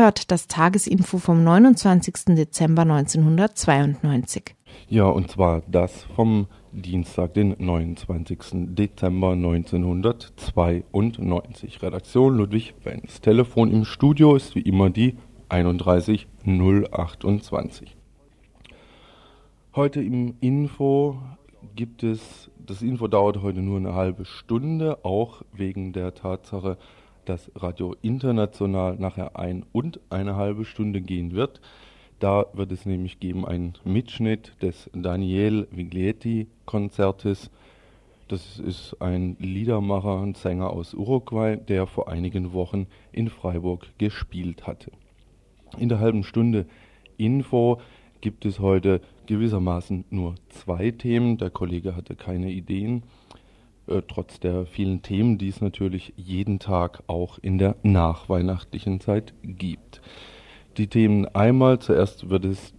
Hört das Tagesinfo vom 29. Dezember 1992. Ja, und zwar das vom Dienstag, den 29. Dezember 1992. Redaktion Ludwig Wenz. Telefon im Studio ist wie immer die 31028. Heute im Info gibt es, das Info dauert heute nur eine halbe Stunde, auch wegen der Tatsache, dass Radio International nachher ein und eine halbe Stunde gehen wird. Da wird es nämlich geben einen Mitschnitt des Daniel Viglietti Konzertes. Das ist ein Liedermacher und Sänger aus Uruguay, der vor einigen Wochen in Freiburg gespielt hatte. In der halben Stunde Info gibt es heute gewissermaßen nur zwei Themen. Der Kollege hatte keine Ideen. Äh, trotz der vielen Themen, die es natürlich jeden Tag auch in der nachweihnachtlichen Zeit gibt. Die Themen einmal, zuerst wird es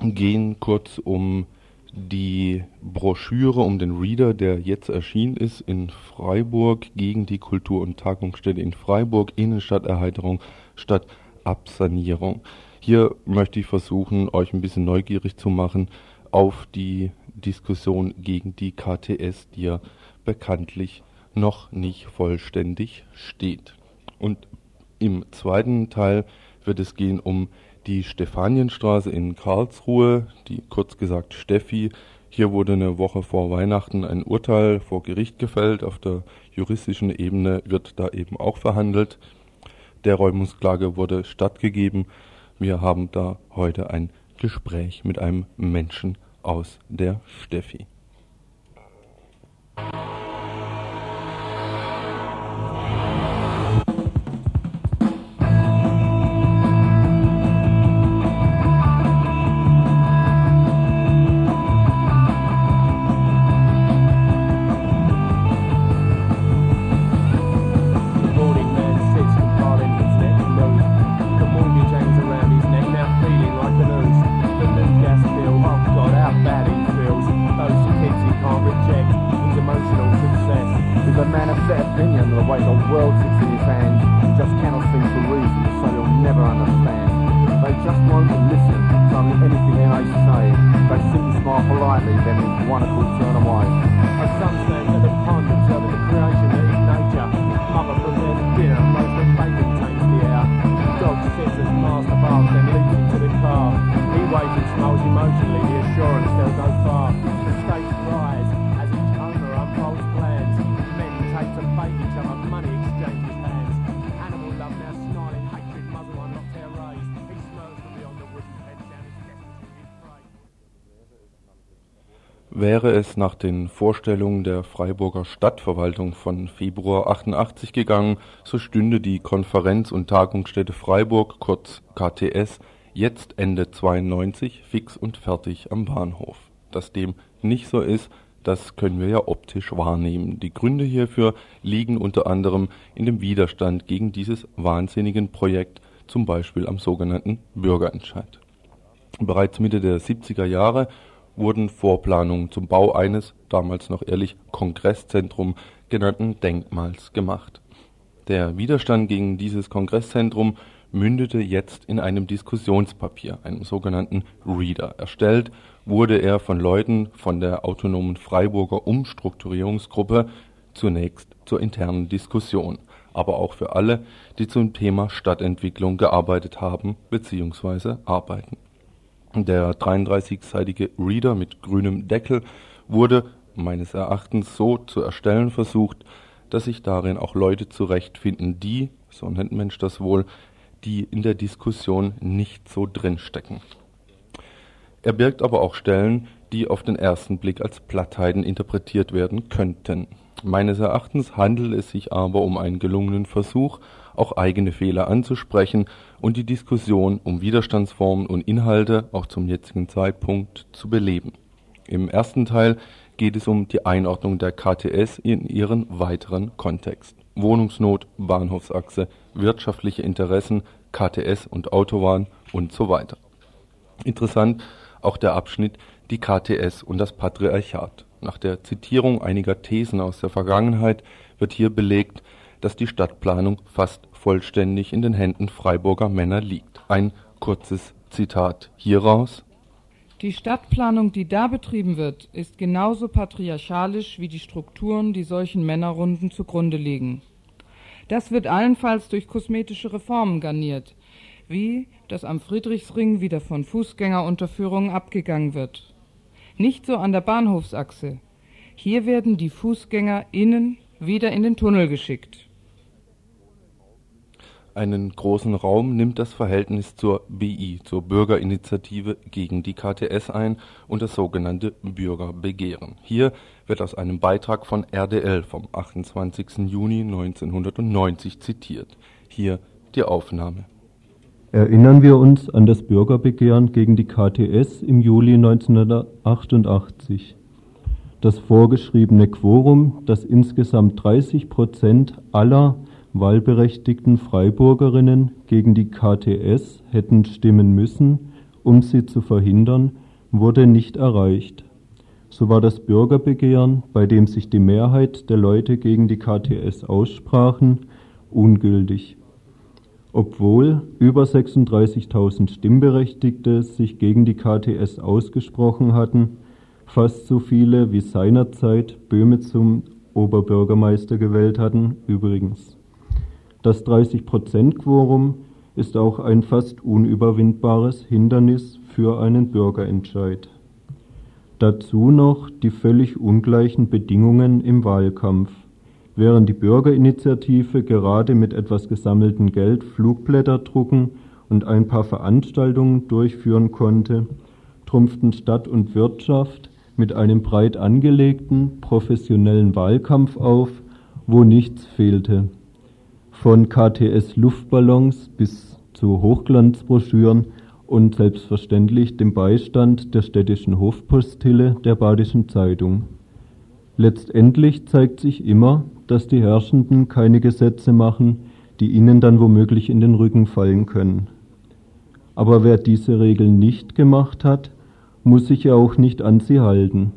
gehen kurz um die Broschüre, um den Reader, der jetzt erschienen ist in Freiburg gegen die Kultur- und Tagungsstätte in Freiburg, Innenstadterheiterung statt Absanierung. Hier möchte ich versuchen, euch ein bisschen neugierig zu machen auf die Diskussion gegen die KTS, die ja bekanntlich noch nicht vollständig steht. Und im zweiten Teil wird es gehen um die Stefanienstraße in Karlsruhe, die kurz gesagt Steffi. Hier wurde eine Woche vor Weihnachten ein Urteil vor Gericht gefällt. Auf der juristischen Ebene wird da eben auch verhandelt. Der Räumungsklage wurde stattgegeben. Wir haben da heute ein Gespräch mit einem Menschen aus der Steffi. Wäre es nach den Vorstellungen der Freiburger Stadtverwaltung von Februar 88 gegangen, so stünde die Konferenz- und Tagungsstätte Freiburg, kurz KTS, jetzt Ende 92 fix und fertig am Bahnhof. Dass dem nicht so ist, das können wir ja optisch wahrnehmen. Die Gründe hierfür liegen unter anderem in dem Widerstand gegen dieses wahnsinnigen Projekt, zum Beispiel am sogenannten Bürgerentscheid. Bereits Mitte der 70er Jahre wurden Vorplanungen zum Bau eines, damals noch ehrlich Kongresszentrum genannten Denkmals gemacht. Der Widerstand gegen dieses Kongresszentrum mündete jetzt in einem Diskussionspapier, einem sogenannten Reader. Erstellt wurde er von Leuten von der autonomen Freiburger Umstrukturierungsgruppe zunächst zur internen Diskussion, aber auch für alle, die zum Thema Stadtentwicklung gearbeitet haben bzw. arbeiten. Der 33-seitige Reader mit grünem Deckel wurde meines Erachtens so zu erstellen versucht, dass sich darin auch Leute zurechtfinden, die, so nennt Mensch das wohl, die in der Diskussion nicht so drinstecken. Er birgt aber auch Stellen, die auf den ersten Blick als Plattheiten interpretiert werden könnten. Meines Erachtens handelt es sich aber um einen gelungenen Versuch, auch eigene Fehler anzusprechen und die Diskussion um Widerstandsformen und Inhalte auch zum jetzigen Zeitpunkt zu beleben. Im ersten Teil geht es um die Einordnung der KTS in ihren weiteren Kontext. Wohnungsnot, Bahnhofsachse, wirtschaftliche Interessen, KTS und Autobahn und so weiter. Interessant auch der Abschnitt die KTS und das Patriarchat. Nach der Zitierung einiger Thesen aus der Vergangenheit wird hier belegt, dass die Stadtplanung fast vollständig in den Händen Freiburger Männer liegt. Ein kurzes Zitat hieraus. Die Stadtplanung, die da betrieben wird, ist genauso patriarchalisch wie die Strukturen, die solchen Männerrunden zugrunde liegen. Das wird allenfalls durch kosmetische Reformen garniert, wie dass am Friedrichsring wieder von Fußgängerunterführungen abgegangen wird. Nicht so an der Bahnhofsachse. Hier werden die FußgängerInnen wieder in den Tunnel geschickt. Einen großen Raum nimmt das Verhältnis zur BI, zur Bürgerinitiative gegen die KTS ein und das sogenannte Bürgerbegehren. Hier wird aus einem Beitrag von RDL vom 28. Juni 1990 zitiert. Hier die Aufnahme. Erinnern wir uns an das Bürgerbegehren gegen die KTS im Juli 1988. Das vorgeschriebene Quorum, das insgesamt 30 Prozent aller wahlberechtigten Freiburgerinnen gegen die KTS hätten stimmen müssen, um sie zu verhindern, wurde nicht erreicht. So war das Bürgerbegehren, bei dem sich die Mehrheit der Leute gegen die KTS aussprachen, ungültig obwohl über 36.000 Stimmberechtigte sich gegen die KTS ausgesprochen hatten, fast so viele wie seinerzeit Böhme zum Oberbürgermeister gewählt hatten, übrigens. Das 30-Prozent-Quorum ist auch ein fast unüberwindbares Hindernis für einen Bürgerentscheid. Dazu noch die völlig ungleichen Bedingungen im Wahlkampf. Während die Bürgerinitiative gerade mit etwas gesammeltem Geld Flugblätter drucken und ein paar Veranstaltungen durchführen konnte, trumpften Stadt und Wirtschaft mit einem breit angelegten, professionellen Wahlkampf auf, wo nichts fehlte. Von KTS-Luftballons bis zu Hochglanzbroschüren und selbstverständlich dem Beistand der städtischen Hofpostille der Badischen Zeitung. Letztendlich zeigt sich immer, dass die Herrschenden keine Gesetze machen, die ihnen dann womöglich in den Rücken fallen können. Aber wer diese Regeln nicht gemacht hat, muss sich ja auch nicht an sie halten.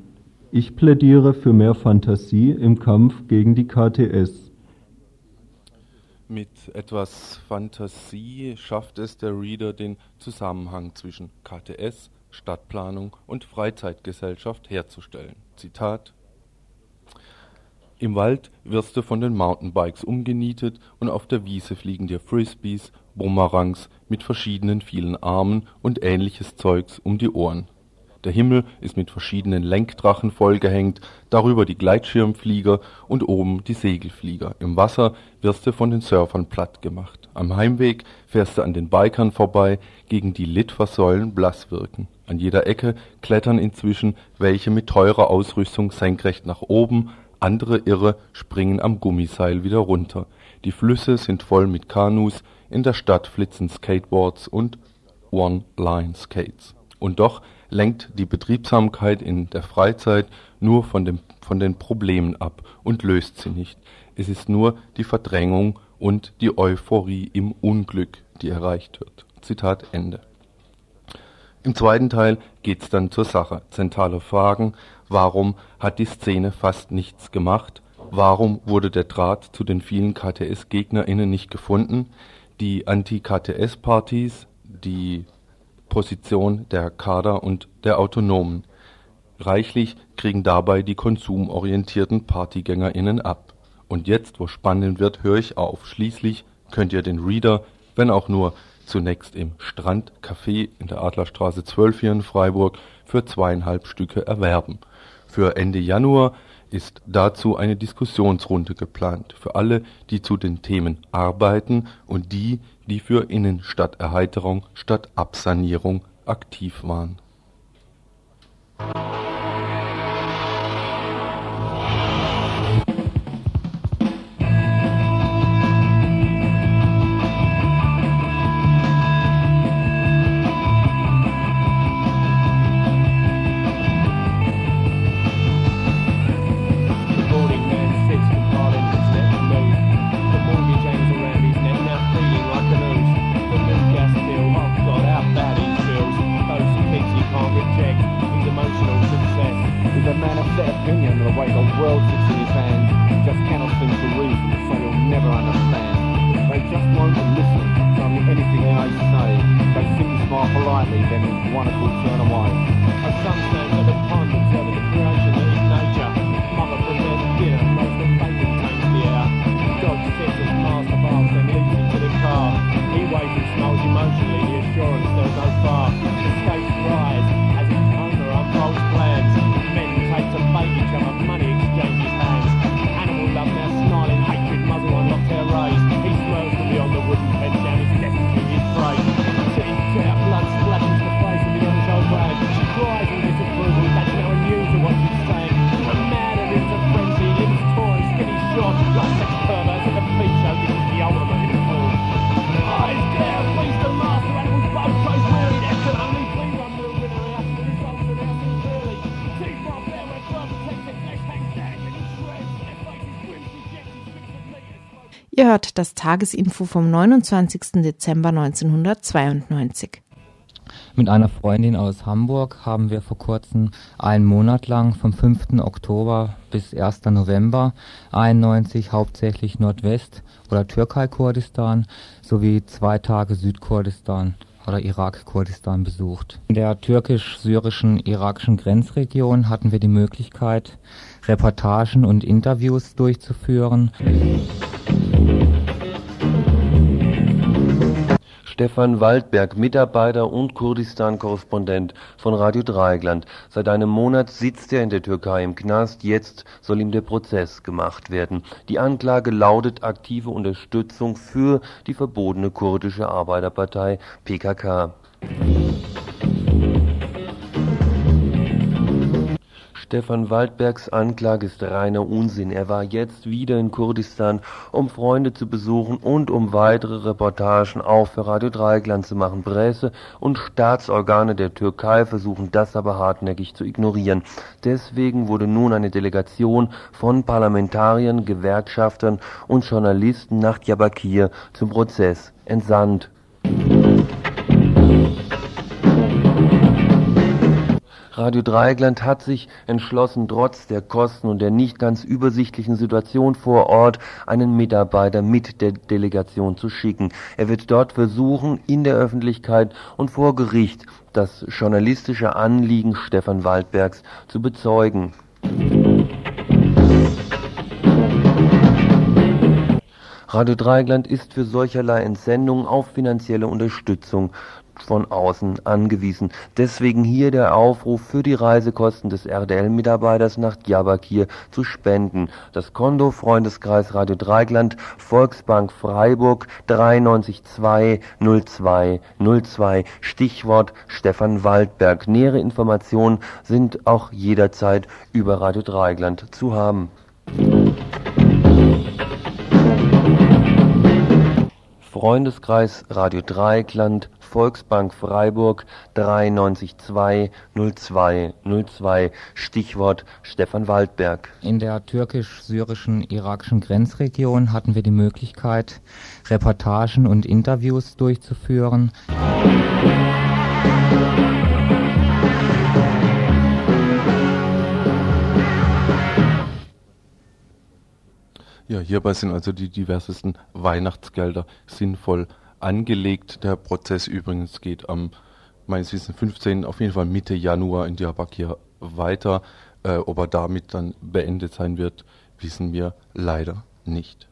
Ich plädiere für mehr Fantasie im Kampf gegen die KTS. Mit etwas Fantasie schafft es der Reader, den Zusammenhang zwischen KTS, Stadtplanung und Freizeitgesellschaft herzustellen. Zitat im Wald wirst du von den Mountainbikes umgenietet und auf der Wiese fliegen dir Frisbees, Bumerangs mit verschiedenen vielen Armen und ähnliches Zeugs um die Ohren. Der Himmel ist mit verschiedenen Lenkdrachen vollgehängt, darüber die Gleitschirmflieger und oben die Segelflieger. Im Wasser wirst du von den Surfern platt gemacht. Am Heimweg fährst du an den Bikern vorbei, gegen die Litfaßsäulen blass wirken. An jeder Ecke klettern inzwischen welche mit teurer Ausrüstung senkrecht nach oben, andere Irre springen am Gummiseil wieder runter. Die Flüsse sind voll mit Kanus, in der Stadt flitzen Skateboards und One-Line-Skates. Und doch lenkt die Betriebsamkeit in der Freizeit nur von, dem, von den Problemen ab und löst sie nicht. Es ist nur die Verdrängung und die Euphorie im Unglück, die erreicht wird. Zitat Ende. Im zweiten Teil geht's dann zur Sache. Zentrale Fragen Warum hat die Szene fast nichts gemacht? Warum wurde der Draht zu den vielen KTS-GegnerInnen nicht gefunden? Die Anti-KTS-Partys, die Position der Kader und der Autonomen. Reichlich kriegen dabei die konsumorientierten PartygängerInnen ab. Und jetzt, wo spannend wird, höre ich auf. Schließlich könnt ihr den Reader, wenn auch nur zunächst im Strandcafé in der Adlerstraße 12 hier in Freiburg, für zweieinhalb Stücke erwerben. Für Ende Januar ist dazu eine Diskussionsrunde geplant für alle, die zu den Themen arbeiten und die, die für Innenstadterheiterung statt Absanierung aktiv waren. smile politely, then one wonderful turn away. At das Tagesinfo vom 29. Dezember 1992. Mit einer Freundin aus Hamburg haben wir vor kurzem einen Monat lang vom 5. Oktober bis 1. November 91 hauptsächlich Nordwest- oder Türkei-Kurdistan sowie zwei Tage Südkurdistan oder Irak-Kurdistan besucht. In der türkisch-syrischen irakischen Grenzregion hatten wir die Möglichkeit, Reportagen und Interviews durchzuführen. Stefan Waldberg, Mitarbeiter und Kurdistan-Korrespondent von Radio Dreieckland. Seit einem Monat sitzt er in der Türkei im Knast. Jetzt soll ihm der Prozess gemacht werden. Die Anklage lautet aktive Unterstützung für die verbotene kurdische Arbeiterpartei PKK. Stefan Waldbergs Anklage ist reiner Unsinn. Er war jetzt wieder in Kurdistan, um Freunde zu besuchen und um weitere Reportagen auch für Radio Dreieckland zu machen. Presse und Staatsorgane der Türkei versuchen das aber hartnäckig zu ignorieren. Deswegen wurde nun eine Delegation von Parlamentariern, Gewerkschaftern und Journalisten nach Diyarbakir zum Prozess entsandt. Radio Dreieckland hat sich entschlossen, trotz der Kosten und der nicht ganz übersichtlichen Situation vor Ort einen Mitarbeiter mit der Delegation zu schicken. Er wird dort versuchen, in der Öffentlichkeit und vor Gericht das journalistische Anliegen Stefan Waldbergs zu bezeugen. Radio Dreieckland ist für solcherlei Entsendungen auf finanzielle Unterstützung von außen angewiesen. Deswegen hier der Aufruf für die Reisekosten des RDL-Mitarbeiters nach Diyarbakir zu spenden. Das Konto Freundeskreis Radio Dreieckland, Volksbank Freiburg 3920202, Stichwort Stefan Waldberg. Nähere Informationen sind auch jederzeit über Radio Dreieckland zu haben. Freundeskreis Radio Dreieckland, Volksbank Freiburg 3920202, Stichwort Stefan Waldberg. In der türkisch-syrischen irakischen Grenzregion hatten wir die Möglichkeit, Reportagen und Interviews durchzuführen. Ja, hierbei sind also die diversesten Weihnachtsgelder sinnvoll angelegt. Der Prozess übrigens geht am meines Wissens 15. auf jeden Fall Mitte Januar in Diyarbakir weiter. Äh, ob er damit dann beendet sein wird, wissen wir leider nicht.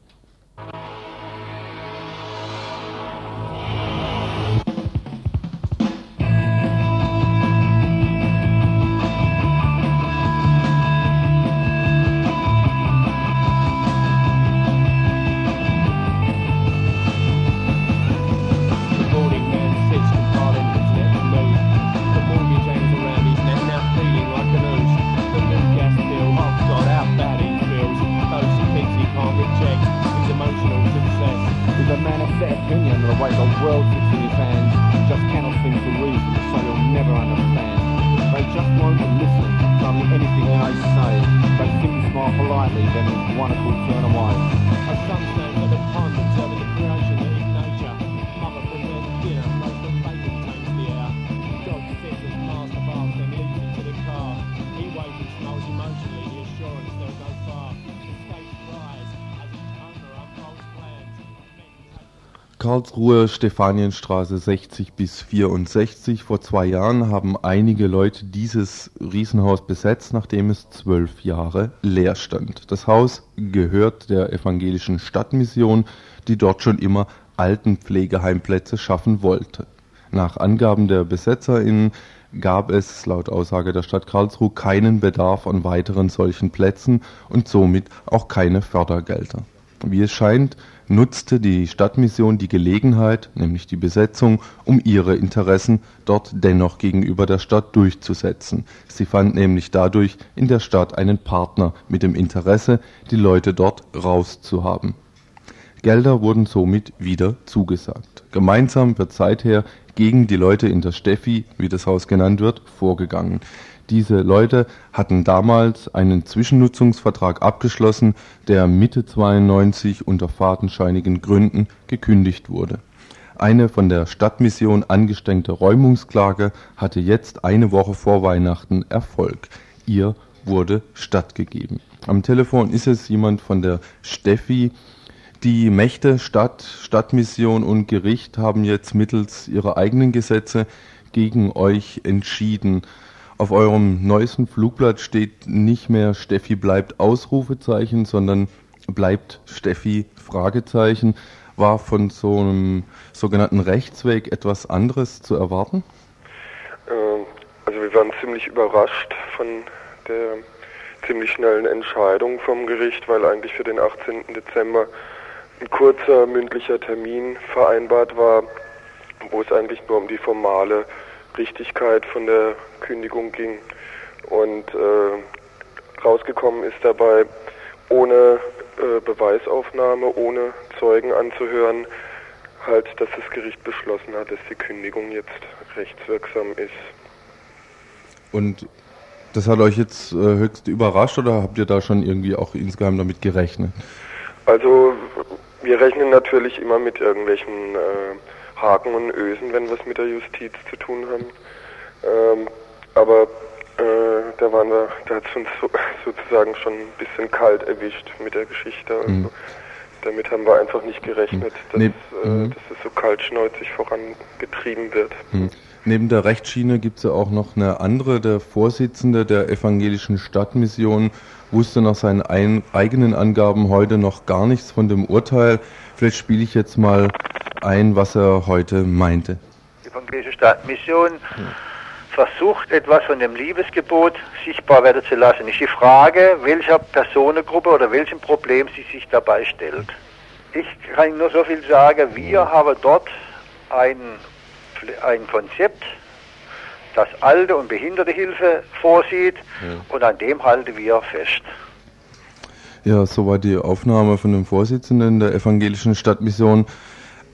Karlsruhe, Stefanienstraße 60 bis 64. Vor zwei Jahren haben einige Leute dieses Riesenhaus besetzt, nachdem es zwölf Jahre leer stand. Das Haus gehört der evangelischen Stadtmission, die dort schon immer Altenpflegeheimplätze schaffen wollte. Nach Angaben der BesetzerInnen gab es laut Aussage der Stadt Karlsruhe keinen Bedarf an weiteren solchen Plätzen und somit auch keine Fördergelder. Wie es scheint, nutzte die Stadtmission die Gelegenheit, nämlich die Besetzung, um ihre Interessen dort dennoch gegenüber der Stadt durchzusetzen. Sie fand nämlich dadurch in der Stadt einen Partner mit dem Interesse, die Leute dort rauszuhaben. Gelder wurden somit wieder zugesagt. Gemeinsam wird seither gegen die Leute in der Steffi, wie das Haus genannt wird, vorgegangen. Diese Leute hatten damals einen Zwischennutzungsvertrag abgeschlossen, der Mitte 92 unter fadenscheinigen Gründen gekündigt wurde. Eine von der Stadtmission angestengte Räumungsklage hatte jetzt eine Woche vor Weihnachten Erfolg. Ihr wurde stattgegeben. Am Telefon ist es jemand von der Steffi. Die Mächte Stadt, Stadtmission und Gericht haben jetzt mittels ihrer eigenen Gesetze gegen euch entschieden. Auf eurem neuesten Flugblatt steht nicht mehr Steffi bleibt Ausrufezeichen, sondern bleibt Steffi Fragezeichen. War von so einem sogenannten Rechtsweg etwas anderes zu erwarten? Ähm, also wir waren ziemlich überrascht von der ziemlich schnellen Entscheidung vom Gericht, weil eigentlich für den 18. Dezember ein kurzer mündlicher Termin vereinbart war, wo es eigentlich nur um die formale Richtigkeit von der Kündigung ging. Und äh, rausgekommen ist dabei, ohne äh, Beweisaufnahme, ohne Zeugen anzuhören, halt, dass das Gericht beschlossen hat, dass die Kündigung jetzt rechtswirksam ist. Und das hat euch jetzt äh, höchst überrascht oder habt ihr da schon irgendwie auch insgeheim damit gerechnet? Also wir rechnen natürlich immer mit irgendwelchen äh, Haken und Ösen, wenn wir es mit der Justiz zu tun haben. Ähm, aber äh, da waren wir, da hat es uns so, sozusagen schon ein bisschen kalt erwischt mit der Geschichte. Also mhm. Damit haben wir einfach nicht gerechnet, dass, nee. äh, mhm. dass es so kaltschnäuzig vorangetrieben wird. Mhm. Neben der Rechtsschiene gibt es ja auch noch eine andere. Der Vorsitzende der evangelischen Stadtmission wusste nach seinen ein, eigenen Angaben heute noch gar nichts von dem Urteil. Vielleicht spiele ich jetzt mal ein, was er heute meinte. Die evangelische Stadtmission versucht etwas von dem Liebesgebot sichtbar werden zu lassen. Ist die Frage, welcher Personengruppe oder welchem Problem sie sich dabei stellt. Ich kann nur so viel sagen, wir hm. haben dort ein, ein Konzept, das Alte- und Behindertehilfe vorsieht ja. und an dem halten wir fest. Ja, soweit die Aufnahme von dem Vorsitzenden der evangelischen Stadtmission.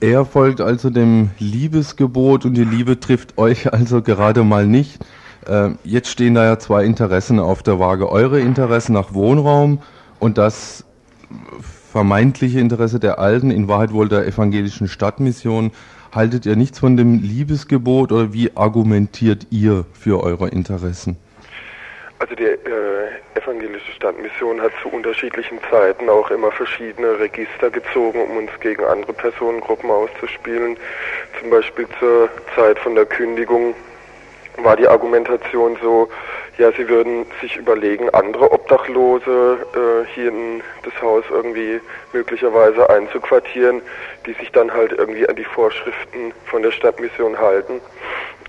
Er folgt also dem Liebesgebot und die Liebe trifft euch also gerade mal nicht. Äh, jetzt stehen da ja zwei Interessen auf der Waage. Eure Interessen nach Wohnraum und das vermeintliche Interesse der Alten, in Wahrheit wohl der evangelischen Stadtmission. Haltet ihr nichts von dem Liebesgebot oder wie argumentiert ihr für eure Interessen? Also die äh, evangelische Stadtmission hat zu unterschiedlichen Zeiten auch immer verschiedene Register gezogen, um uns gegen andere Personengruppen auszuspielen. Zum Beispiel zur Zeit von der Kündigung war die Argumentation so, ja, sie würden sich überlegen, andere Obdachlose äh, hier in das Haus irgendwie möglicherweise einzuquartieren, die sich dann halt irgendwie an die Vorschriften von der Stadtmission halten.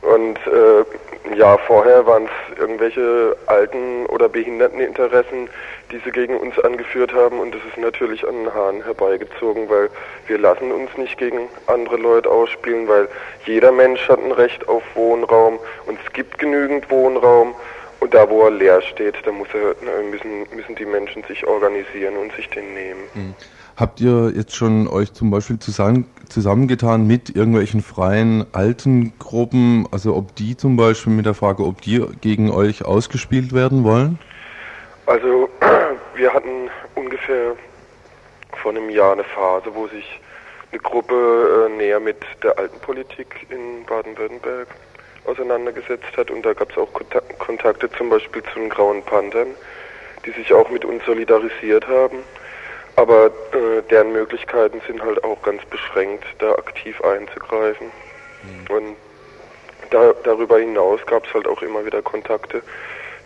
Und äh, ja, vorher waren es irgendwelche alten oder behinderten Interessen, die sie gegen uns angeführt haben. Und das ist natürlich an den Haaren herbeigezogen, weil wir lassen uns nicht gegen andere Leute ausspielen, weil jeder Mensch hat ein Recht auf Wohnraum und es gibt genügend Wohnraum. Und da, wo er leer steht, da müssen, müssen die Menschen sich organisieren und sich den nehmen. Mhm. Habt ihr jetzt schon euch zum Beispiel zusammen, zusammengetan mit irgendwelchen freien alten Gruppen, also ob die zum Beispiel mit der Frage, ob die gegen euch ausgespielt werden wollen? Also wir hatten ungefähr vor einem Jahr eine Phase, wo sich eine Gruppe äh, näher mit der alten Politik in Baden-Württemberg auseinandergesetzt hat und da gab es auch Kontakte zum Beispiel zu den Grauen Panthern, die sich auch mit uns solidarisiert haben. Aber äh, deren Möglichkeiten sind halt auch ganz beschränkt, da aktiv einzugreifen. Mhm. Und da, darüber hinaus gab es halt auch immer wieder Kontakte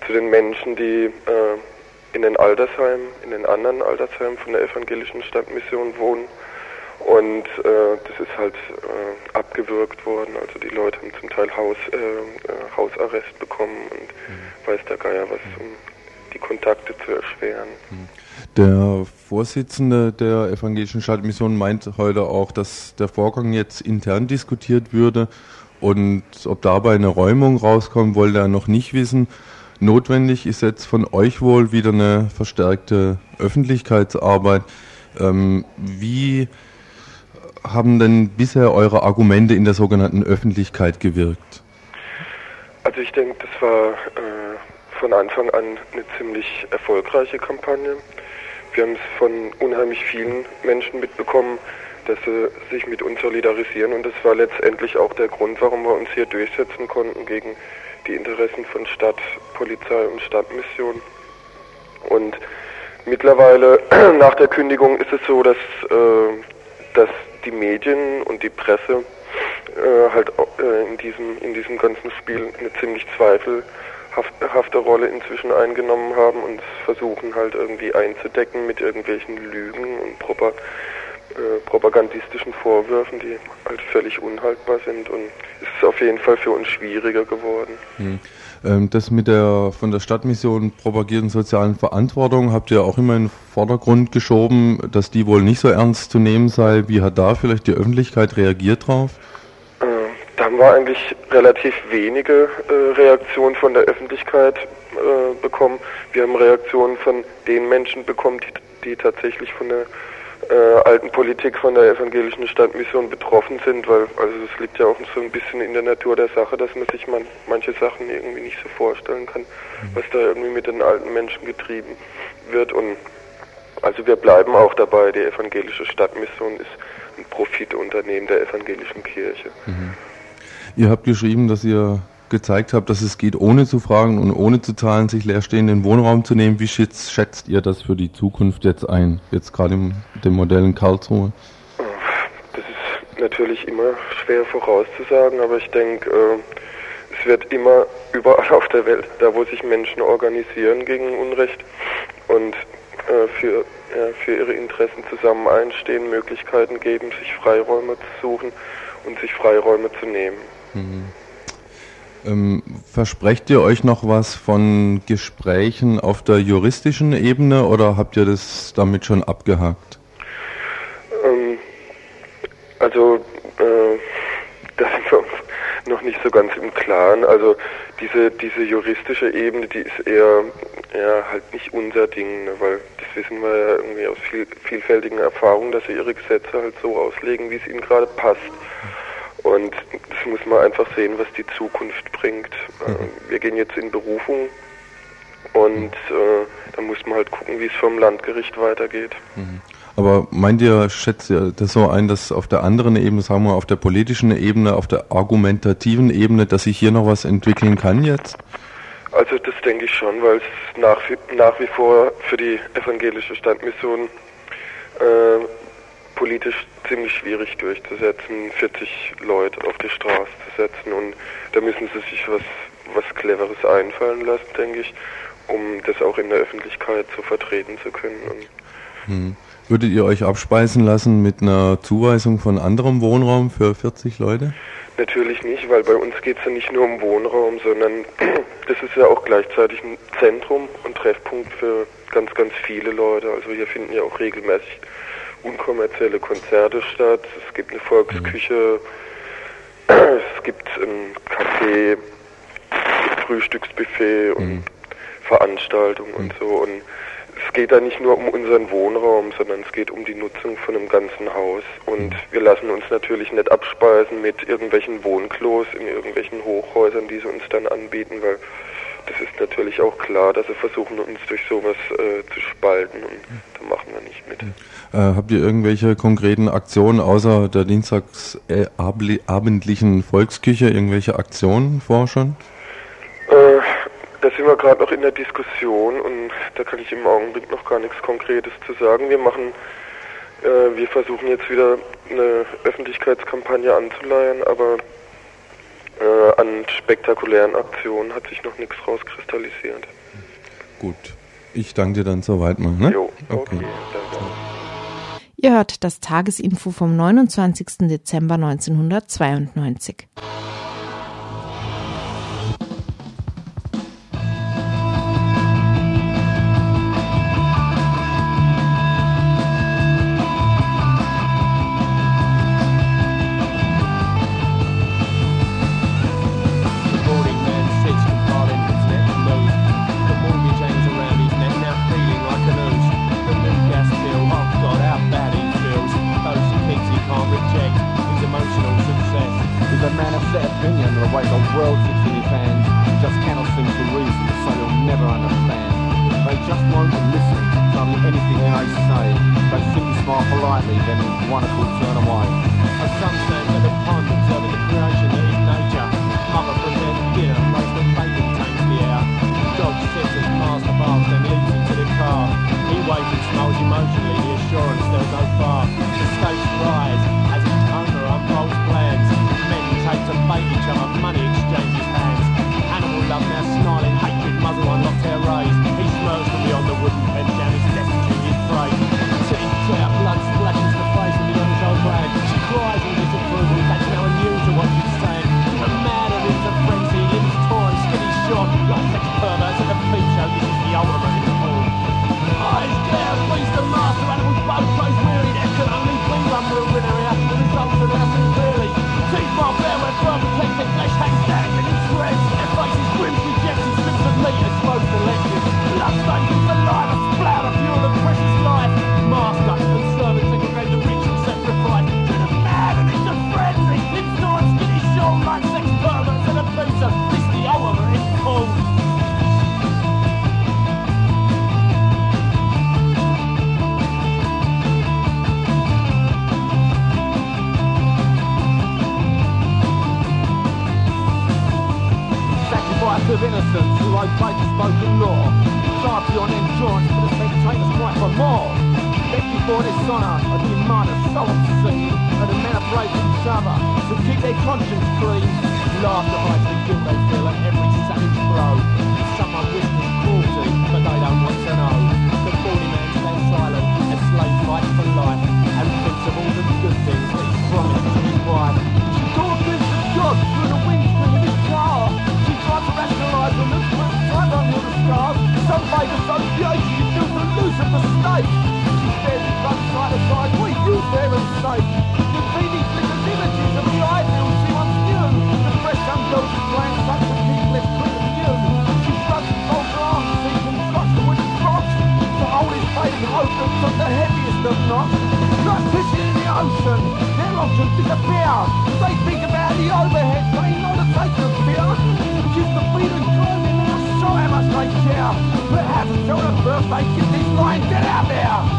zu den Menschen, die äh, in den Altersheimen, in den anderen Altersheimen von der evangelischen Stadtmission wohnen. Und äh, das ist halt äh, abgewürgt worden. Also die Leute haben zum Teil Haus, äh, äh Hausarrest bekommen und mhm. weiß der Geier was, um die Kontakte zu erschweren. Mhm. Der Vorsitzende der evangelischen Stadtmission meint heute auch, dass der Vorgang jetzt intern diskutiert würde und ob dabei eine Räumung rauskommt, wollte er noch nicht wissen. Notwendig ist jetzt von euch wohl wieder eine verstärkte Öffentlichkeitsarbeit. Ähm, wie haben denn bisher eure Argumente in der sogenannten Öffentlichkeit gewirkt? Also ich denke, das war äh, von Anfang an eine ziemlich erfolgreiche Kampagne. Wir haben es von unheimlich vielen Menschen mitbekommen, dass sie sich mit uns solidarisieren und das war letztendlich auch der Grund, warum wir uns hier durchsetzen konnten gegen die Interessen von Stadt, Polizei und Stadtmission. Und mittlerweile nach der Kündigung ist es so, dass, äh, dass die Medien und die Presse äh, halt äh, in, diesem, in diesem ganzen Spiel eine ziemlich zweifelhafte Rolle inzwischen eingenommen haben und versuchen halt irgendwie einzudecken mit irgendwelchen Lügen und Propaganda äh, propagandistischen Vorwürfen, die halt völlig unhaltbar sind und es ist auf jeden Fall für uns schwieriger geworden. Hm. Ähm, das mit der von der Stadtmission propagierten sozialen Verantwortung habt ihr auch immer in den Vordergrund geschoben, dass die wohl nicht so ernst zu nehmen sei. Wie hat da vielleicht die Öffentlichkeit reagiert drauf? Wir eigentlich relativ wenige äh, Reaktionen von der Öffentlichkeit äh, bekommen. Wir haben Reaktionen von den Menschen bekommen, die, die tatsächlich von der äh, alten Politik von der evangelischen Stadtmission betroffen sind, weil also es liegt ja auch so ein bisschen in der Natur der Sache, dass man sich man, manche Sachen irgendwie nicht so vorstellen kann, mhm. was da irgendwie mit den alten Menschen getrieben wird und also wir bleiben auch dabei, die evangelische Stadtmission ist ein Profitunternehmen der evangelischen Kirche. Mhm. Ihr habt geschrieben, dass ihr gezeigt habt, dass es geht, ohne zu fragen und ohne zu zahlen, sich leerstehenden Wohnraum zu nehmen. Wie schätzt, schätzt ihr das für die Zukunft jetzt ein, jetzt gerade im dem Modell in Karlsruhe? Das ist natürlich immer schwer vorauszusagen, aber ich denke, äh, es wird immer überall auf der Welt, da wo sich Menschen organisieren gegen Unrecht und äh, für, ja, für ihre Interessen zusammen einstehen, Möglichkeiten geben, sich Freiräume zu suchen und sich Freiräume zu nehmen. Mhm. Ähm, versprecht ihr euch noch was von Gesprächen auf der juristischen Ebene oder habt ihr das damit schon abgehakt? Ähm, also, äh, da sind wir noch nicht so ganz im Klaren. Also, diese, diese juristische Ebene, die ist eher, eher halt nicht unser Ding, ne? weil das wissen wir ja irgendwie aus viel, vielfältigen Erfahrungen, dass sie ihre Gesetze halt so auslegen, wie es ihnen gerade passt. Und das muss man einfach sehen, was die Zukunft bringt. Mhm. Äh, wir gehen jetzt in Berufung und äh, dann muss man halt gucken, wie es vom Landgericht weitergeht. Mhm. Aber meint ihr, schätzt ihr das so ein, dass auf der anderen Ebene, sagen wir auf der politischen Ebene, auf der argumentativen Ebene, dass sich hier noch was entwickeln kann jetzt? Also das denke ich schon, weil es nach wie, nach wie vor für die evangelische Stadtmission äh, politisch ziemlich schwierig durchzusetzen, 40 Leute auf die Straße zu setzen und da müssen sie sich was, was Cleveres einfallen lassen, denke ich, um das auch in der Öffentlichkeit zu vertreten zu können. Hm. Würdet ihr euch abspeisen lassen mit einer Zuweisung von anderem Wohnraum für 40 Leute? Natürlich nicht, weil bei uns geht es ja nicht nur um Wohnraum, sondern das ist ja auch gleichzeitig ein Zentrum und Treffpunkt für ganz, ganz viele Leute. Also hier finden ja auch regelmäßig unkommerzielle Konzerte statt. Es gibt eine Volksküche, mhm. es gibt ein Café, es gibt Frühstücksbuffet und mhm. Veranstaltungen mhm. und so. Und es geht da nicht nur um unseren Wohnraum, sondern es geht um die Nutzung von einem ganzen Haus. Und mhm. wir lassen uns natürlich nicht abspeisen mit irgendwelchen Wohnklos in irgendwelchen Hochhäusern, die sie uns dann anbieten, weil das ist natürlich auch klar, dass sie versuchen, uns durch sowas äh, zu spalten und da machen wir nicht mit. Äh, habt ihr irgendwelche konkreten Aktionen außer der dienstagsabendlichen äh, Volksküche, irgendwelche Aktionen vor schon? Äh, da sind wir gerade noch in der Diskussion und da kann ich im Augenblick noch gar nichts Konkretes zu sagen. Wir machen äh, wir versuchen jetzt wieder eine Öffentlichkeitskampagne anzuleihen, aber äh, an spektakulären Aktionen hat sich noch nichts rauskristallisiert. Gut. Ich danke dir dann soweit mal. Ne? Jo, okay. okay Ihr hört das Tagesinfo vom 29. Dezember 1992. of innocence who obey the spoken law. Sharpie on endurance for the spectators, trainers cry for more. Thank you for this honour of the amount of soul obscene and the men operate each other to keep their conscience clean. Laughter hides the guilt they feel at every savage blow. Someone whispers cruelty, but they don't want to know. The brawny man stands silent as slave fight for life and thinks of all the good things that promised to his right. microphone blows, you do to lose a snake. She stares in front, side to side, we use their mistake. The TV flickers images of the ideals she wants knew. The fresh young girls are playing such a deep left quick and new. She shrugs and folds her arms, she constructs the wooden cross. To hold his face and hope that took the heaviest of knots. Not fishing in the ocean, their options disappear. They think about the overhead, they know the taste of fear. She's the feeling growing show how much they care. Perhaps children first, they get these lines, get out there.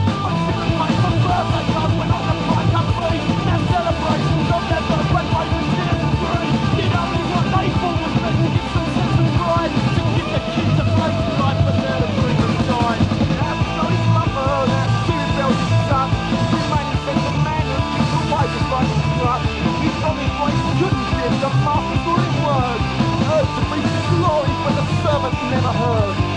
service never heard.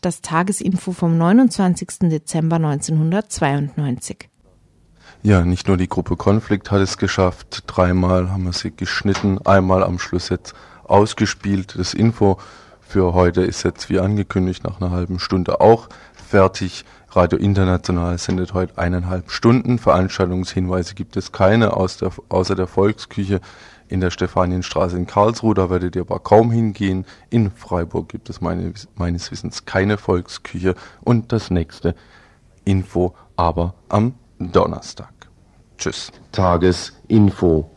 Das Tagesinfo vom 29. Dezember 1992. Ja, nicht nur die Gruppe Konflikt hat es geschafft. Dreimal haben wir sie geschnitten, einmal am Schluss jetzt ausgespielt. Das Info für heute ist jetzt wie angekündigt nach einer halben Stunde auch fertig. Radio International sendet heute eineinhalb Stunden. Veranstaltungshinweise gibt es keine aus der, außer der Volksküche in der Stefanienstraße in Karlsruhe. Da werdet ihr aber kaum hingehen. In Freiburg gibt es meine, meines Wissens keine Volksküche. Und das nächste Info aber am Donnerstag. Tschüss. Tagesinfo.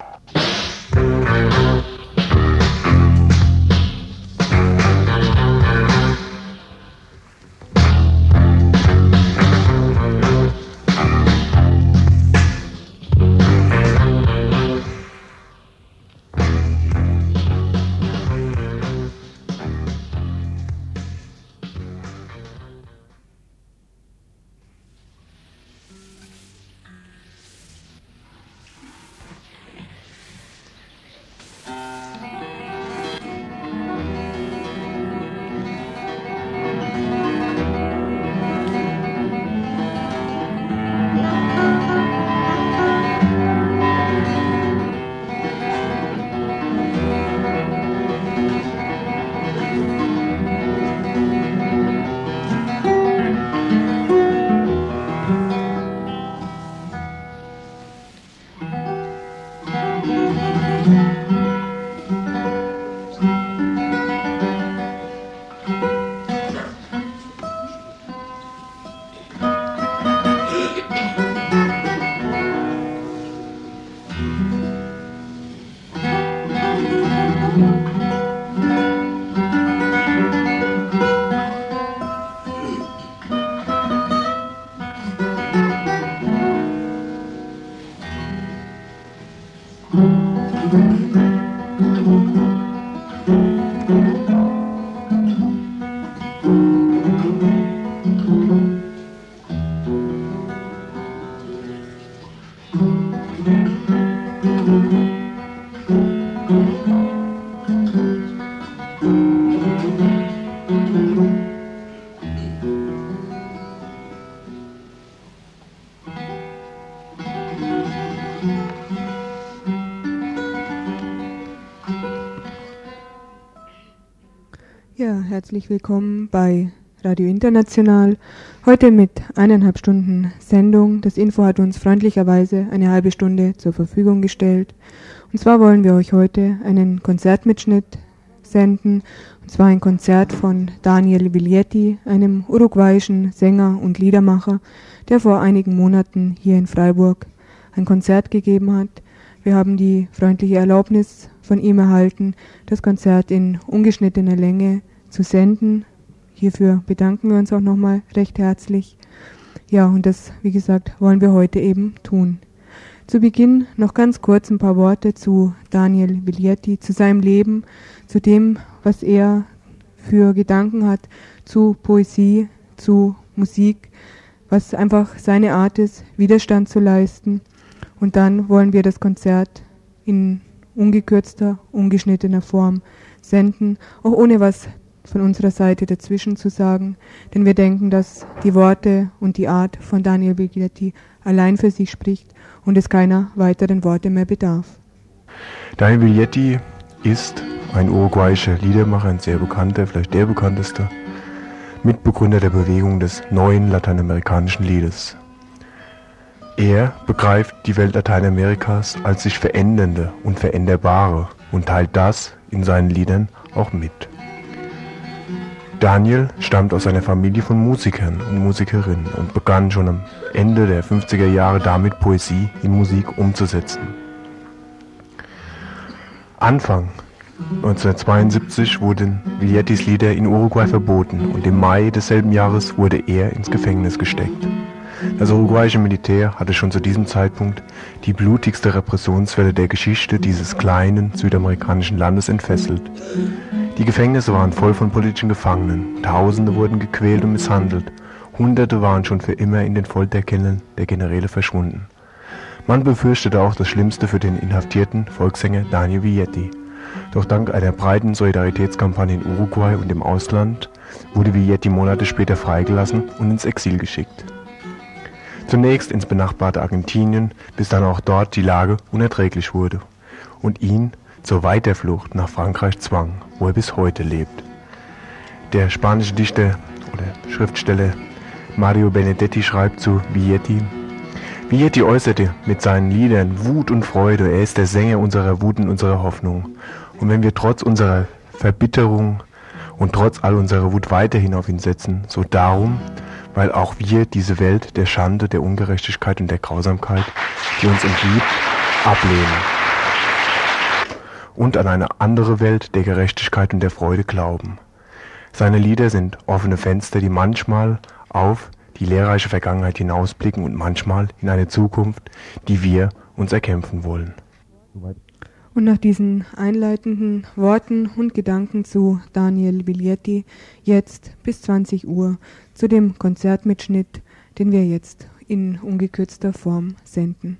Herzlich willkommen bei Radio International. Heute mit eineinhalb Stunden Sendung. Das Info hat uns freundlicherweise eine halbe Stunde zur Verfügung gestellt. Und zwar wollen wir euch heute einen Konzertmitschnitt senden. Und zwar ein Konzert von Daniel Viglietti, einem uruguayischen Sänger und Liedermacher, der vor einigen Monaten hier in Freiburg ein Konzert gegeben hat. Wir haben die freundliche Erlaubnis von ihm erhalten, das Konzert in ungeschnittener Länge zu senden. Hierfür bedanken wir uns auch nochmal recht herzlich. Ja, und das, wie gesagt, wollen wir heute eben tun. Zu Beginn noch ganz kurz ein paar Worte zu Daniel Viglietti, zu seinem Leben, zu dem, was er für Gedanken hat, zu Poesie, zu Musik, was einfach seine Art ist, Widerstand zu leisten. Und dann wollen wir das Konzert in ungekürzter, ungeschnittener Form senden, auch ohne was von unserer Seite dazwischen zu sagen, denn wir denken, dass die Worte und die Art von Daniel Biglietti allein für sich spricht und es keiner weiteren Worte mehr bedarf. Daniel Biglietti ist ein uruguayischer Liedermacher, ein sehr bekannter, vielleicht der bekannteste, Mitbegründer der Bewegung des neuen lateinamerikanischen Liedes. Er begreift die Welt Lateinamerikas als sich verändernde und veränderbare und teilt das in seinen Liedern auch mit. Daniel stammt aus einer Familie von Musikern und Musikerinnen und begann schon am Ende der 50er Jahre damit, Poesie in Musik umzusetzen. Anfang 1972 wurden Vigliettis Lieder in Uruguay verboten und im Mai desselben Jahres wurde er ins Gefängnis gesteckt. Das uruguayische Militär hatte schon zu diesem Zeitpunkt die blutigste Repressionswelle der Geschichte dieses kleinen südamerikanischen Landes entfesselt. Die Gefängnisse waren voll von politischen Gefangenen, Tausende wurden gequält und misshandelt, Hunderte waren schon für immer in den Folterkellen der Generäle verschwunden. Man befürchtete auch das Schlimmste für den inhaftierten Volkssänger Daniel Villetti. Doch dank einer breiten Solidaritätskampagne in Uruguay und im Ausland wurde Villetti Monate später freigelassen und ins Exil geschickt. Zunächst ins benachbarte Argentinien, bis dann auch dort die Lage unerträglich wurde und ihn zur Weiterflucht nach Frankreich zwang, wo er bis heute lebt. Der spanische Dichter oder Schriftsteller Mario Benedetti schreibt zu Vietti, Vietti äußerte mit seinen Liedern Wut und Freude, er ist der Sänger unserer Wut und unserer Hoffnung. Und wenn wir trotz unserer Verbitterung und trotz all unserer Wut weiterhin auf ihn setzen, so darum, weil auch wir diese Welt der Schande, der Ungerechtigkeit und der Grausamkeit, die uns umgibt, ablehnen und an eine andere Welt der Gerechtigkeit und der Freude glauben. Seine Lieder sind offene Fenster, die manchmal auf die lehrreiche Vergangenheit hinausblicken und manchmal in eine Zukunft, die wir uns erkämpfen wollen. Und nach diesen einleitenden Worten und Gedanken zu Daniel Viglietti jetzt bis 20 Uhr zu dem Konzertmitschnitt, den wir jetzt in ungekürzter Form senden.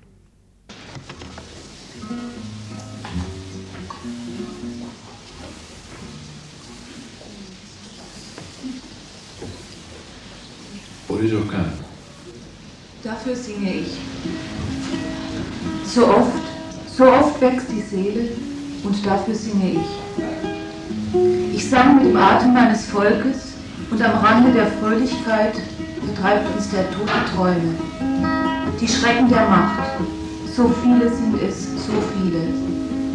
Ello canto. Dafür singe ich. So oft, so oft wächst die Seele und dafür singe ich. Ich sang mit dem Atem meines Volkes und am Rande der Fröhlichkeit vertreibt uns der Tod die Träume. Die Schrecken der Macht, so viele sind es, so viele.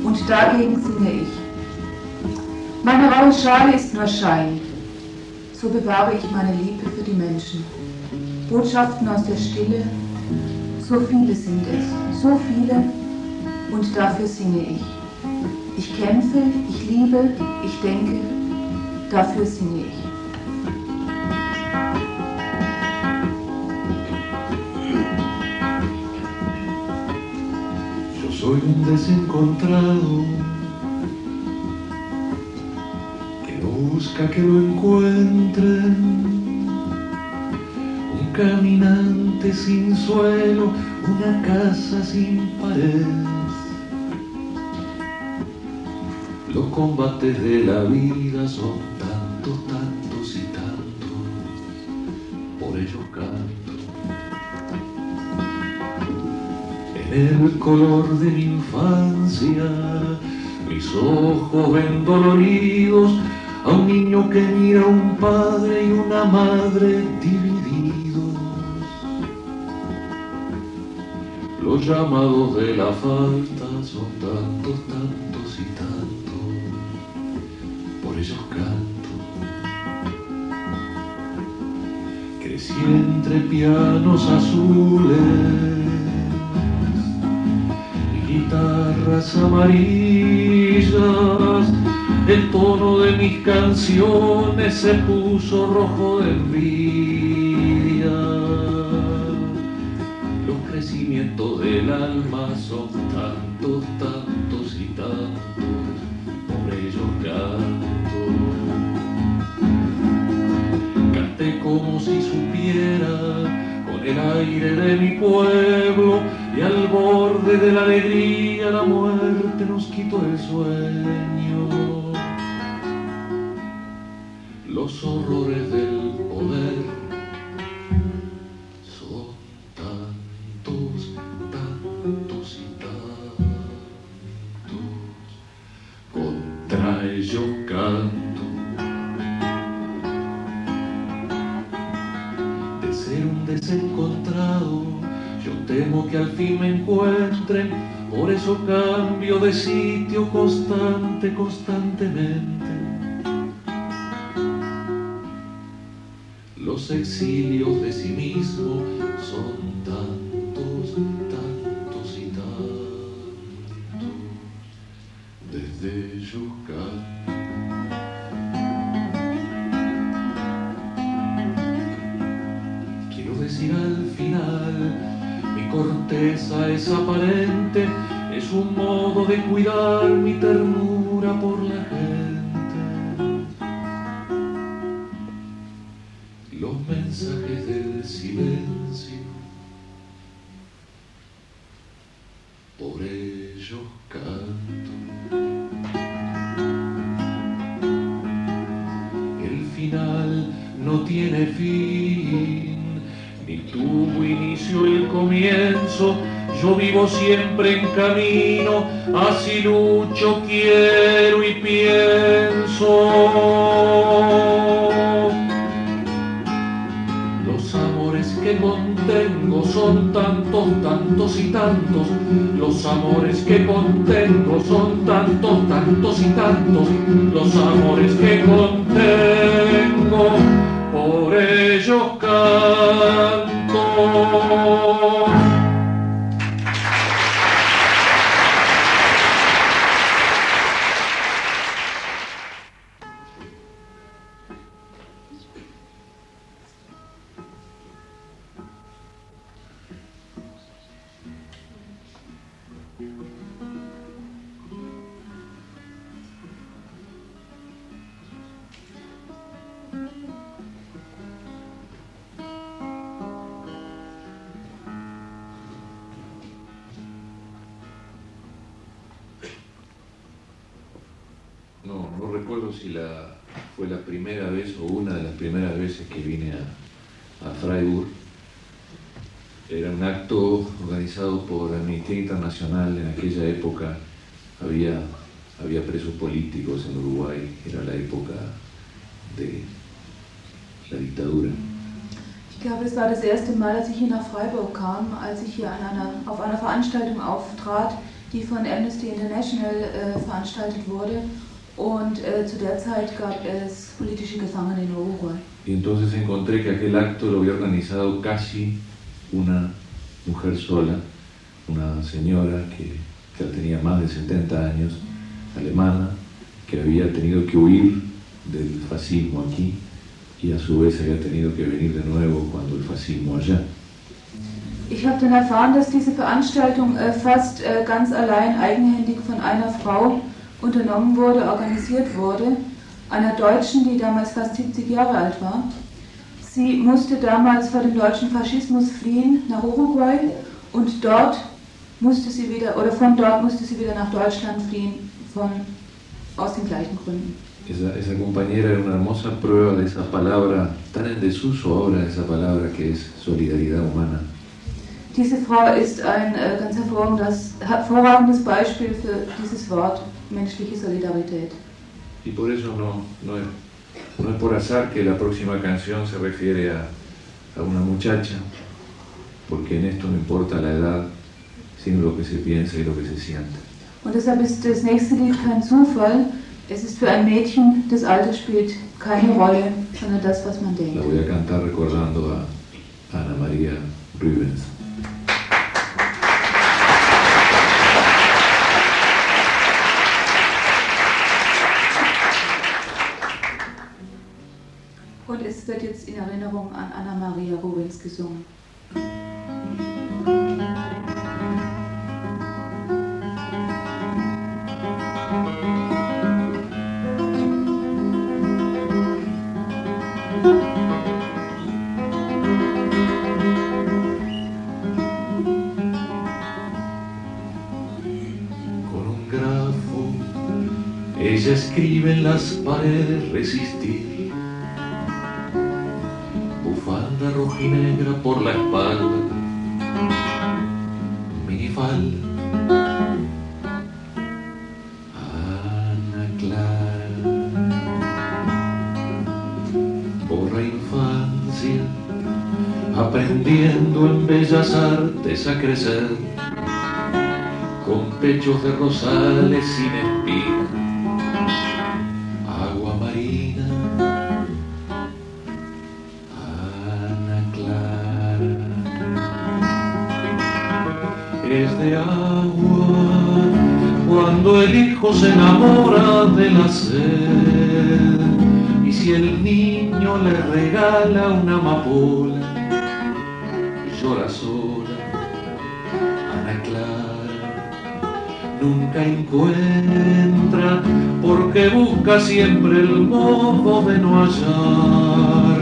Und dagegen singe ich. Meine raue Schale ist nur Schein, so bewahre ich meine Liebe für die Menschen. Botschaften aus der Stille, so viele sind es, so viele, und dafür singe ich. Ich kämpfe, ich liebe, ich denke, dafür singe ich. Yo soy un desencontrado que busca que lo encuentren. Caminante sin suelo, una casa sin paredes. Los combates de la vida son tantos, tantos y tantos. Por ellos canto. En el color de mi infancia, mis ojos ven doloridos a un niño que mira a un padre y una madre Llamados de la falta son tantos, tantos y tantos. Por ellos canto. Crecí entre pianos azules guitarras amarillas, el tono de mis canciones se puso rojo de envidia. Crecimientos del alma son tantos, tantos y tantos, por ellos canto. Canté como si supiera con el aire de mi pueblo y al borde de la alegría la muerte nos quitó el sueño. Los horrores del poder fin me encuentren, por eso cambio de sitio constante, constantemente. Los exilios de sí mismo son tantos, es aparente, es un modo de cuidar mi ternura siempre en camino, así lucho, quiero y pienso. Los amores que contengo son tantos, tantos y tantos. Los amores que contengo son tantos, tantos y tantos. Los amores que contengo, por ellos canto. Internacional. En aquella época había, había presos políticos en Uruguay. Era la época de la dictadura. Ich glaube, es war das erste Mal, als ich hier nach Freiburg kam, als ich hier an einer, auf einer Veranstaltung auftrat, die von Amnesty International äh, veranstaltet wurde. Und äh, zu der Zeit gab es politische Gefangene in Uruguay. Y entonces encontré que aquel acto lo había organizado casi una mujer sola, una señora que ya tenía más de 70 años, alemana, que había tenido que huir del fascismo aquí y a su vez había tenido que venir de nuevo cuando el fascismo allá. Ich habe dann erfahren, dass diese Veranstaltung äh, fast äh, ganz allein eigenhändig von einer Frau unternommen wurde, organisiert wurde, einer Deutschen, die damals fast 70 Jahre alt war. Sie musste damals vor dem deutschen Faschismus fliehen nach Uruguay und dort musste sie wieder, oder von dort musste sie wieder nach Deutschland fliehen, von, aus den gleichen Gründen. Esa, esa compañera era una hermosa prueba de esa palabra tan en desuso ahora, esa palabra que es solidaridad humana. Diese Frau ist ein äh, ganz hervorragendes, hervorragendes Beispiel für dieses Wort menschliche Solidarität. Y por eso no, no, es, no es por azar que la próxima canción se refiere a, a una muchacha, porque en esto no importa la edad, sino lo que se piensa y lo que se siente. Und deshalb ist das nächste Lied kein Zufall. Es ist für ein Mädchen, das Alter spielt keine Rolle, sondern das, was man La denkt. voy a cantar recordando a Ana María Rubens. Und es wird jetzt in Erinnerung an Anna Maria Rubens gesungen. Escribe en las paredes resistir. Bufanda rojinegra por la espalda, minifalda. Ana Clara, por la infancia, aprendiendo en bellas artes a crecer con pechos de rosales sin espina, es de agua cuando el hijo se enamora de la sed. Y si el niño le regala una amapola, llora sola, Ana Clara nunca encuentra, porque busca siempre el modo de no hallar,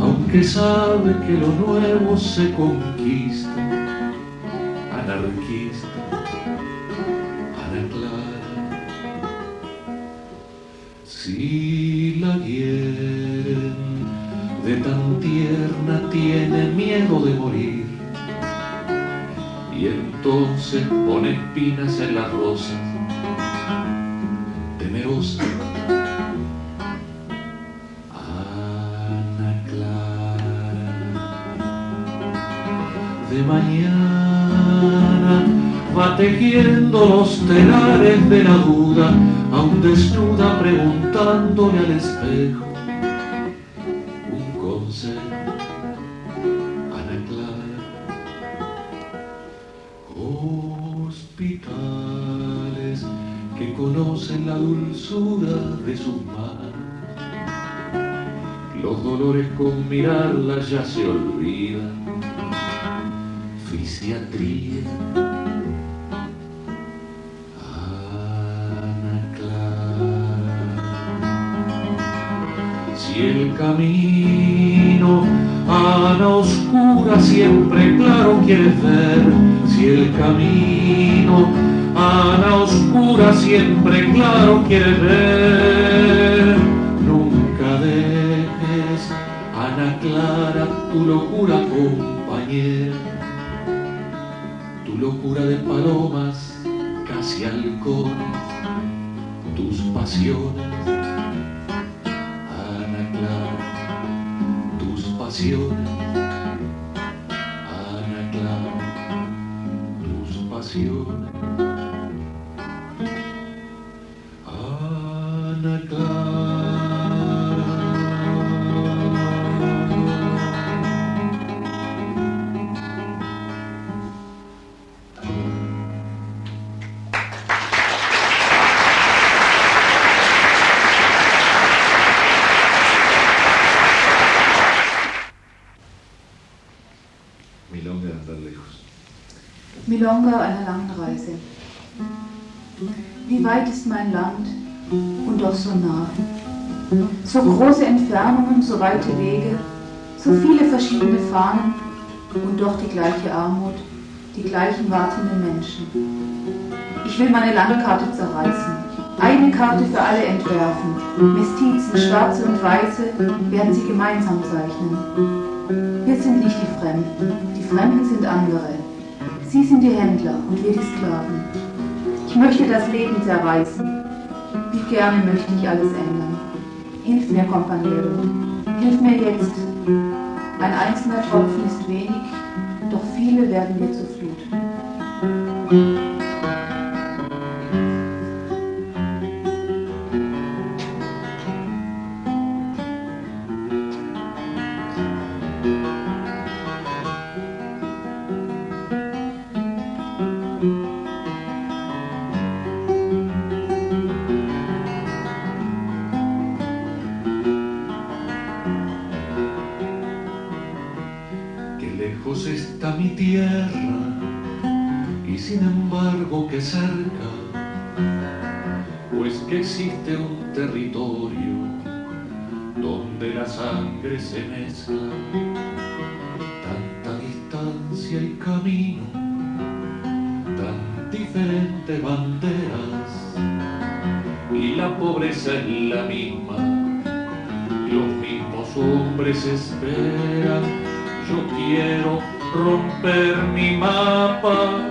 aunque sabe que lo nuevo se conquista, espinas en las rosas, temerosa. Ana Clara, de mañana va tejiendo los telares de la duda, aún desnuda preguntándole al espejo de sus manos. Los dolores con mirarla ya se olvidan. Fisiatría. El camino Ana oscura siempre claro quieres ver, si el camino Ana oscura siempre claro quieres ver, nunca dejes Ana Clara tu locura compañera, tu locura de palomas casi halcones, tus pasiones. Ana Clara tus pasiones, Ana Clara, tus pasiones. Milonga einer langen Reise. Wie weit ist mein Land und doch so nah. So große Entfernungen, so weite Wege, so viele verschiedene Fahnen und doch die gleiche Armut, die gleichen wartenden Menschen. Ich will meine Landkarte zerreißen, eine Karte für alle entwerfen. Mestizen, Schwarze und Weiße werden sie gemeinsam zeichnen. Wir sind nicht die Fremden, die Fremden sind andere. Sie sind die Händler und wir die Sklaven. Ich möchte das Leben zerreißen. Wie gerne möchte ich alles ändern. Hilf mir, Companiero. Hilf mir jetzt. Ein einzelner Tropfen ist wenig, doch viele werden mir zur Flut. Qué se mezcla, tanta distancia y camino, tan diferentes banderas. Y la pobreza es la misma, los mismos hombres esperan. Yo quiero romper mi mapa,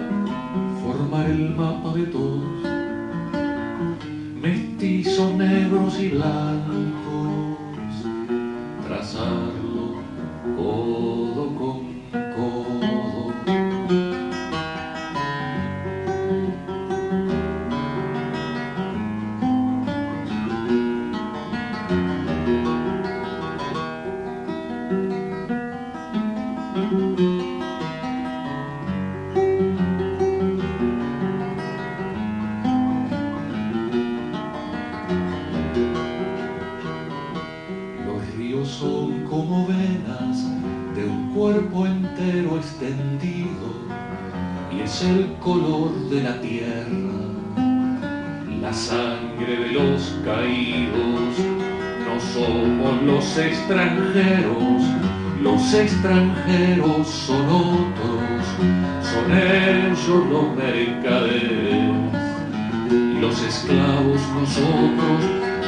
los esclavos nosotros.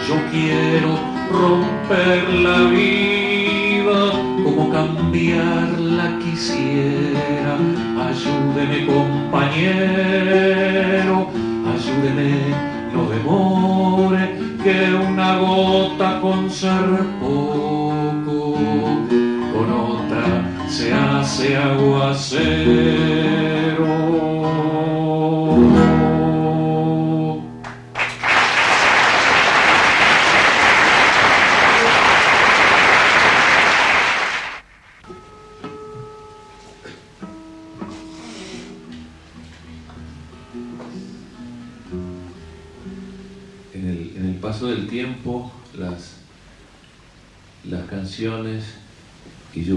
Yo quiero romper la vida como cambiarla quisiera. Ayúdeme compañero, ayúdeme, no demore, que una gota con ser poco, con otra se hace aguacero.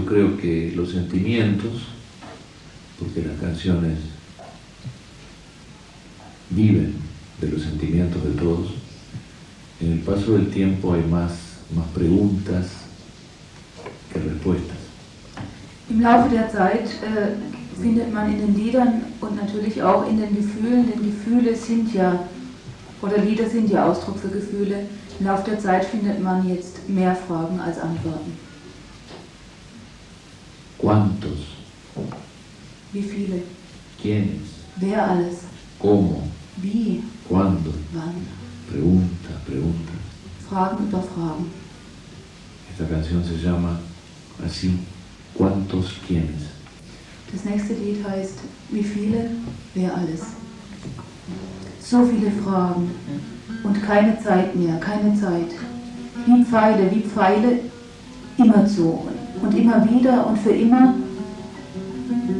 Yo creo que los sentimientos, porque las canciones viven de los sentimientos de todos, en el paso del tiempo hay más, más preguntas que respuestas. Im Laufe der Zeit äh, findet man in den Liedern und natürlich auch in den Gefühlen, denn Gefühle sind ja, oder Lieder sind ja Ausdruck für Gefühle, im Laufe der Zeit findet man jetzt mehr Fragen als Antworten. ¿Cuántos? Wie viele? ¿Quiénes? Wer alles? ¿Cómo? Wie? ¿Cuándo? Wann? Pregunta, pregunta. Fragen über Fragen. Esta canción se llama así, ¿cuántos quiénes? Das nächste Lied heißt Wie viele? Wer alles? So viele Fragen und keine Zeit mehr, keine Zeit. Wie Pfeile, wie Pfeile, immerzu und immer wieder und für immer.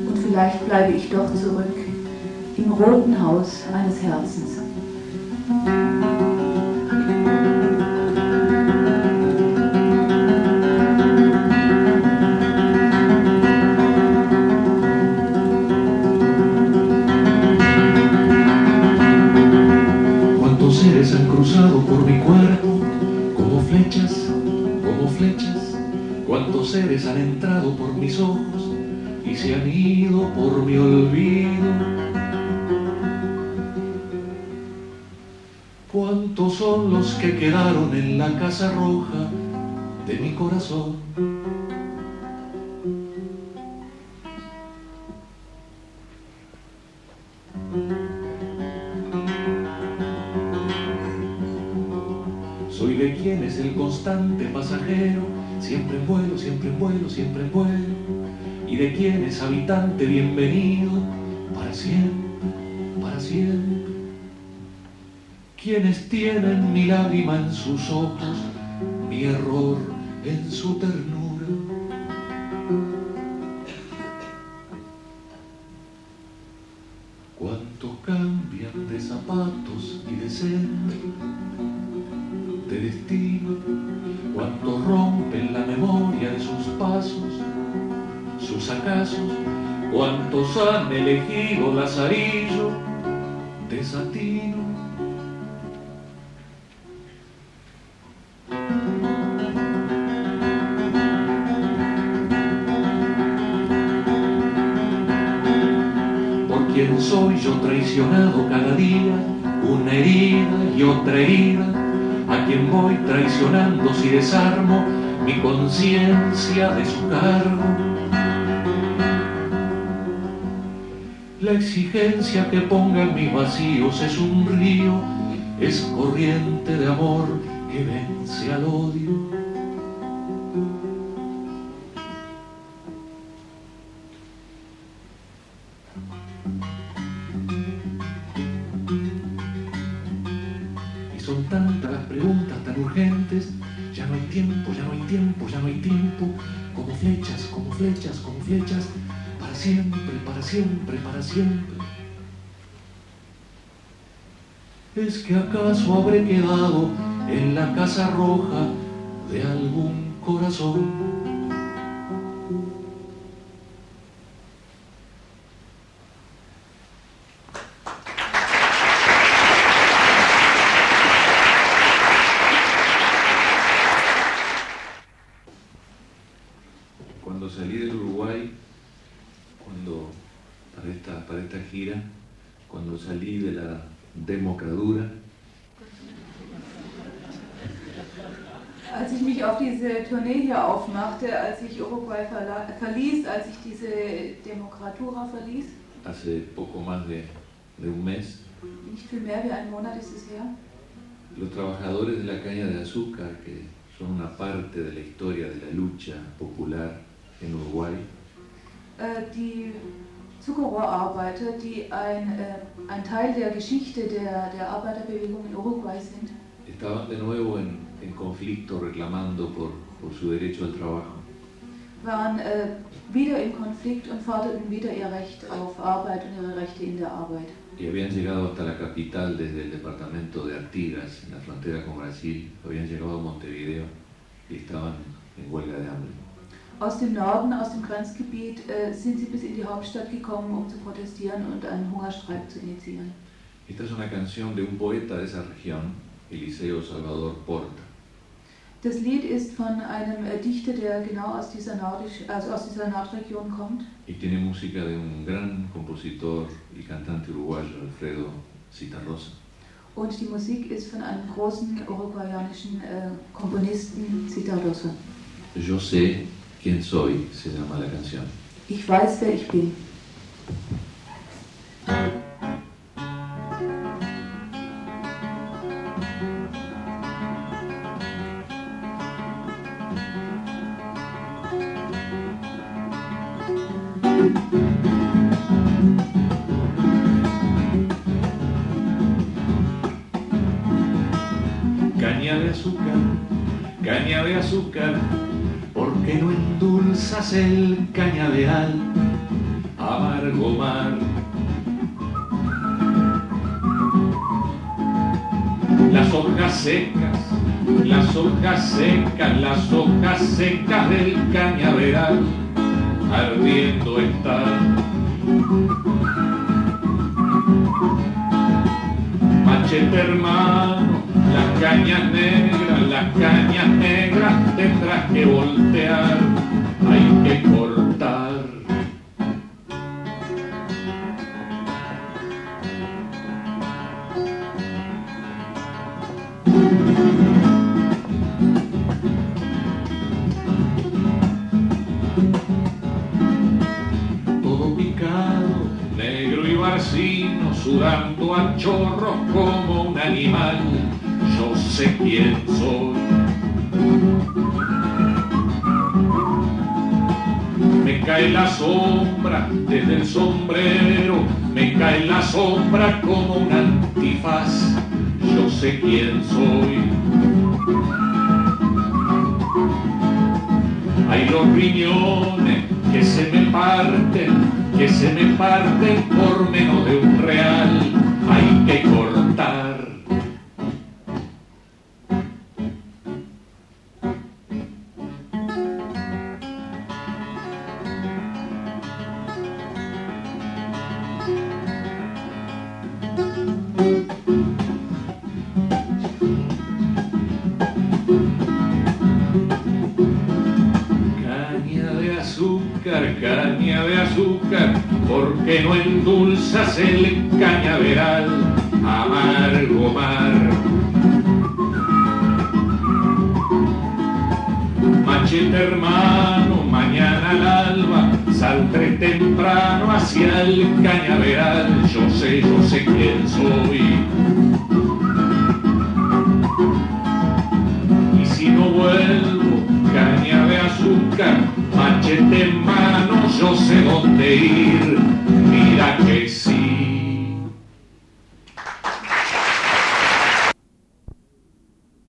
Und vielleicht bleibe ich doch zurück im roten Haus eines Herzens. ¿Cuántos seres han entrado por mis ojos y se han ido por mi olvido? ¿Cuántos son los que quedaron en la casa roja de mi corazón? Siempre en vuelo. Y de quien es habitante bienvenido, para siempre, para siempre. Quienes tienen mi lágrima en sus ojos, mi error en su ternura. Cuánto cambian de zapatos y de ser de destino, sus acasos, cuántos han elegido lazarillo de satino. Por quien soy yo traicionado cada día, una herida y otra herida, a quien voy traicionando si desarmo mi conciencia de su cargo. La exigencia que ponga en mis vacíos es un río, es corriente de amor que vence al odio. Flechas, como flechas, como flechas, para siempre, para siempre, para siempre. ¿Es que acaso habré quedado en la casa roja de algún corazón? Cuando salí de la democradura, Als ich mich auf diese Tournee hier aufmachte, als ich Uruguay verließ, als ich diese Demokratura verließ, hace poco más de, de un mes, nicht viel mehr wie einen Monat ist es her, los trabajadores de la caña de azúcar, que son una parte de la historia de la lucha popular en Uruguay, äh, die Zuckerrohrarbeiter, die ein, äh, ein Teil der Geschichte der, der Arbeiterbewegung in Uruguay sind, estaban de nuevo en, en conflicto reclamando por, por su derecho al trabajo. waren äh, wieder im Konflikt und forderten wieder ihr Recht auf Arbeit und ihre Rechte in der Arbeit. Y habían llegado hasta la capital desde el departamento de Artigas, en la frontera con Brasil, habían llegado a Montevideo y estaban en huelga de hambre. Aus dem Norden, aus dem Grenzgebiet, äh, sind sie bis in die Hauptstadt gekommen, um zu protestieren und einen Hungerstreik zu initiieren. Esta es una canción de un poeta de esa región, Eliseo Salvador Porta. Das Lied ist von einem äh, Dichter, der genau aus dieser, Nordisch, also aus dieser Nordregion kommt. Y tiene música de un gran compositor y cantante uruguayo, Alfredo Citarrosa. Und die Musik ist von einem großen uruguayanischen äh, Komponisten, Citarrosa. Yo sé quién soy, se llama la canción. Ich weiß, wer ich bin. El cañaveral? Amargo mar. Las hojas secas, las hojas secas, las hojas secas del cañaveral, ardiendo están. Machete hermano, las cañas negras, las cañas negras tendrás que voltear, hay que cortar. Todo picado, negro y barcino, sudando a chorros como un animal. Yo sé quién soy. La sombra desde el sombrero, me cae la sombra como un antifaz. Yo sé quién soy. Hay los riñones que se me parten, que se me parten por menos de un real. Hay que cortar. day